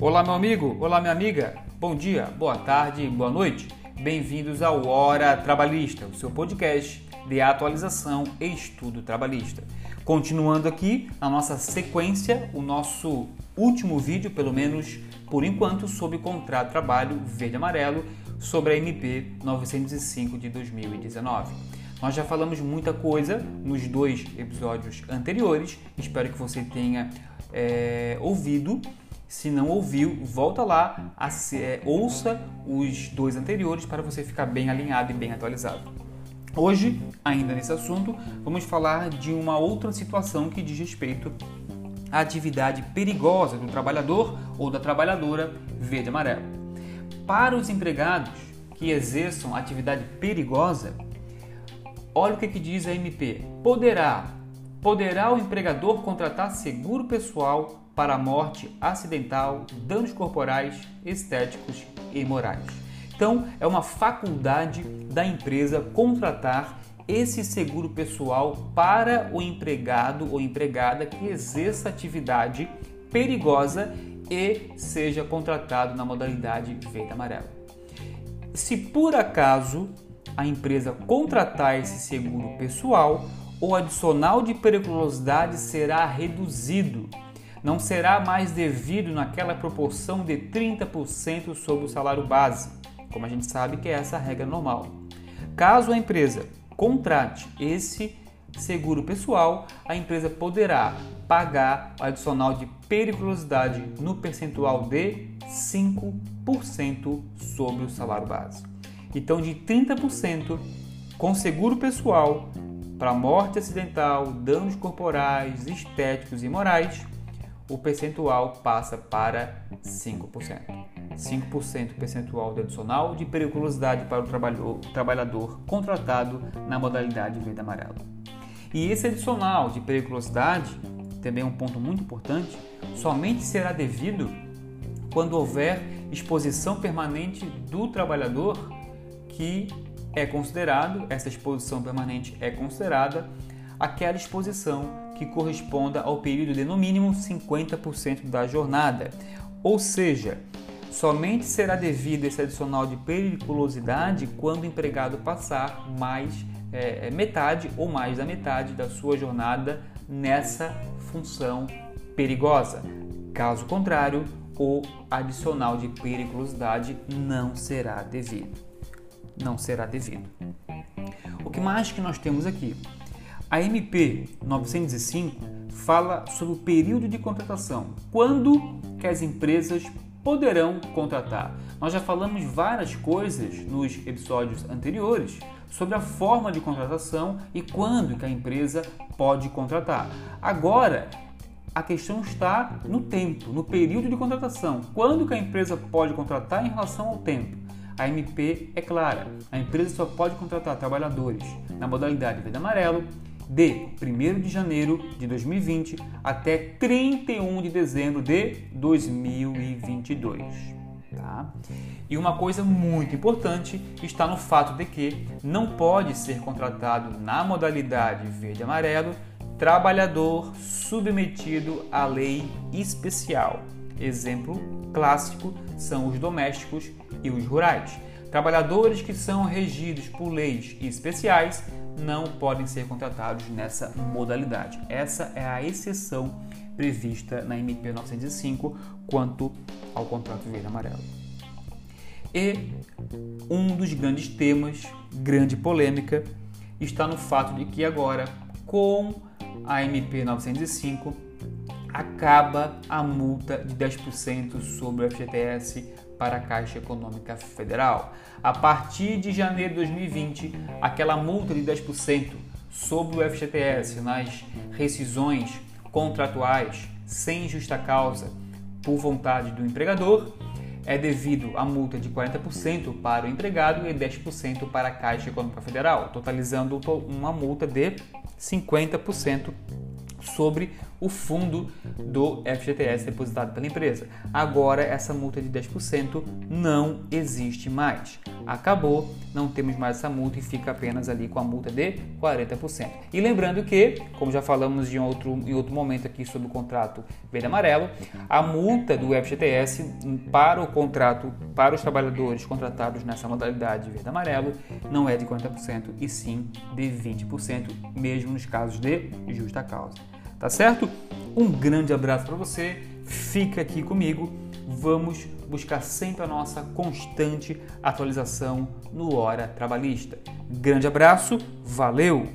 Olá, meu amigo, olá, minha amiga. Bom dia, boa tarde, boa noite. Bem-vindos ao Hora Trabalhista, o seu podcast de atualização e estudo trabalhista. Continuando aqui a nossa sequência, o nosso último vídeo, pelo menos por enquanto, sobre contrato de trabalho verde-amarelo sobre a MP 905 de 2019. Nós já falamos muita coisa nos dois episódios anteriores, espero que você tenha é, ouvido. Se não ouviu, volta lá, é, ouça os dois anteriores para você ficar bem alinhado e bem atualizado. Hoje, ainda nesse assunto, vamos falar de uma outra situação que diz respeito à atividade perigosa do trabalhador ou da trabalhadora verde amarelo. Para os empregados que exerçam atividade perigosa, olha o que, que diz a MP. Poderá, poderá o empregador contratar seguro pessoal para morte acidental, danos corporais, estéticos e morais. Então, é uma faculdade da empresa contratar esse seguro pessoal para o empregado ou empregada que exerça atividade perigosa e seja contratado na modalidade verde amarelo. Se por acaso a empresa contratar esse seguro pessoal, o adicional de periculosidade será reduzido. Não será mais devido naquela proporção de 30% sobre o salário base, como a gente sabe que é essa regra normal. Caso a empresa contrate esse seguro pessoal, a empresa poderá pagar o adicional de periculosidade no percentual de 5% sobre o salário base. Então, de 30% com seguro pessoal para morte acidental, danos corporais, estéticos e morais, o percentual passa para 5%. 5% percentual de adicional de periculosidade para o trabalhador contratado na modalidade verde amarelo. E esse adicional de periculosidade, também é um ponto muito importante, somente será devido quando houver exposição permanente do trabalhador que é considerado, essa exposição permanente é considerada aquela exposição que corresponda ao período de no mínimo 50% da jornada. Ou seja, somente será devido esse adicional de periculosidade quando o empregado passar mais é, é, metade ou mais da metade da sua jornada nessa função perigosa. Caso contrário, o adicional de periculosidade não será devido. Não será devido. O que mais que nós temos aqui? A MP 905 fala sobre o período de contratação. Quando que as empresas poderão contratar. Nós já falamos várias coisas nos episódios anteriores sobre a forma de contratação e quando que a empresa pode contratar. Agora, a questão está no tempo, no período de contratação. Quando que a empresa pode contratar em relação ao tempo? A MP é clara. A empresa só pode contratar trabalhadores na modalidade verde amarelo de 1 de janeiro de 2020 até 31 de dezembro de 2022. Tá? E uma coisa muito importante está no fato de que não pode ser contratado na modalidade verde amarelo trabalhador submetido à lei especial. Exemplo clássico são os domésticos e os rurais. Trabalhadores que são regidos por leis especiais não podem ser contratados nessa modalidade. Essa é a exceção prevista na MP 905 quanto ao contrato verde amarelo. E um dos grandes temas, grande polêmica, está no fato de que agora, com a MP 905, acaba a multa de 10% sobre o FGTS para a Caixa Econômica Federal. A partir de janeiro de 2020, aquela multa de 10% sobre o FGTS nas rescisões contratuais sem justa causa por vontade do empregador é devido à multa de 40% para o empregado e 10% para a Caixa Econômica Federal, totalizando uma multa de 50% sobre o fundo do FGTS depositado pela empresa. Agora, essa multa de 10% não existe mais. Acabou, não temos mais essa multa e fica apenas ali com a multa de 40%. E lembrando que, como já falamos em outro, em outro momento aqui sobre o contrato verde amarelo, a multa do FGTS para o contrato para os trabalhadores contratados nessa modalidade verde amarelo não é de 40% e sim de 20%, mesmo nos casos de justa causa. Tá certo? Um grande abraço para você. Fica aqui comigo. Vamos buscar sempre a nossa constante atualização no Hora Trabalhista. Grande abraço, valeu!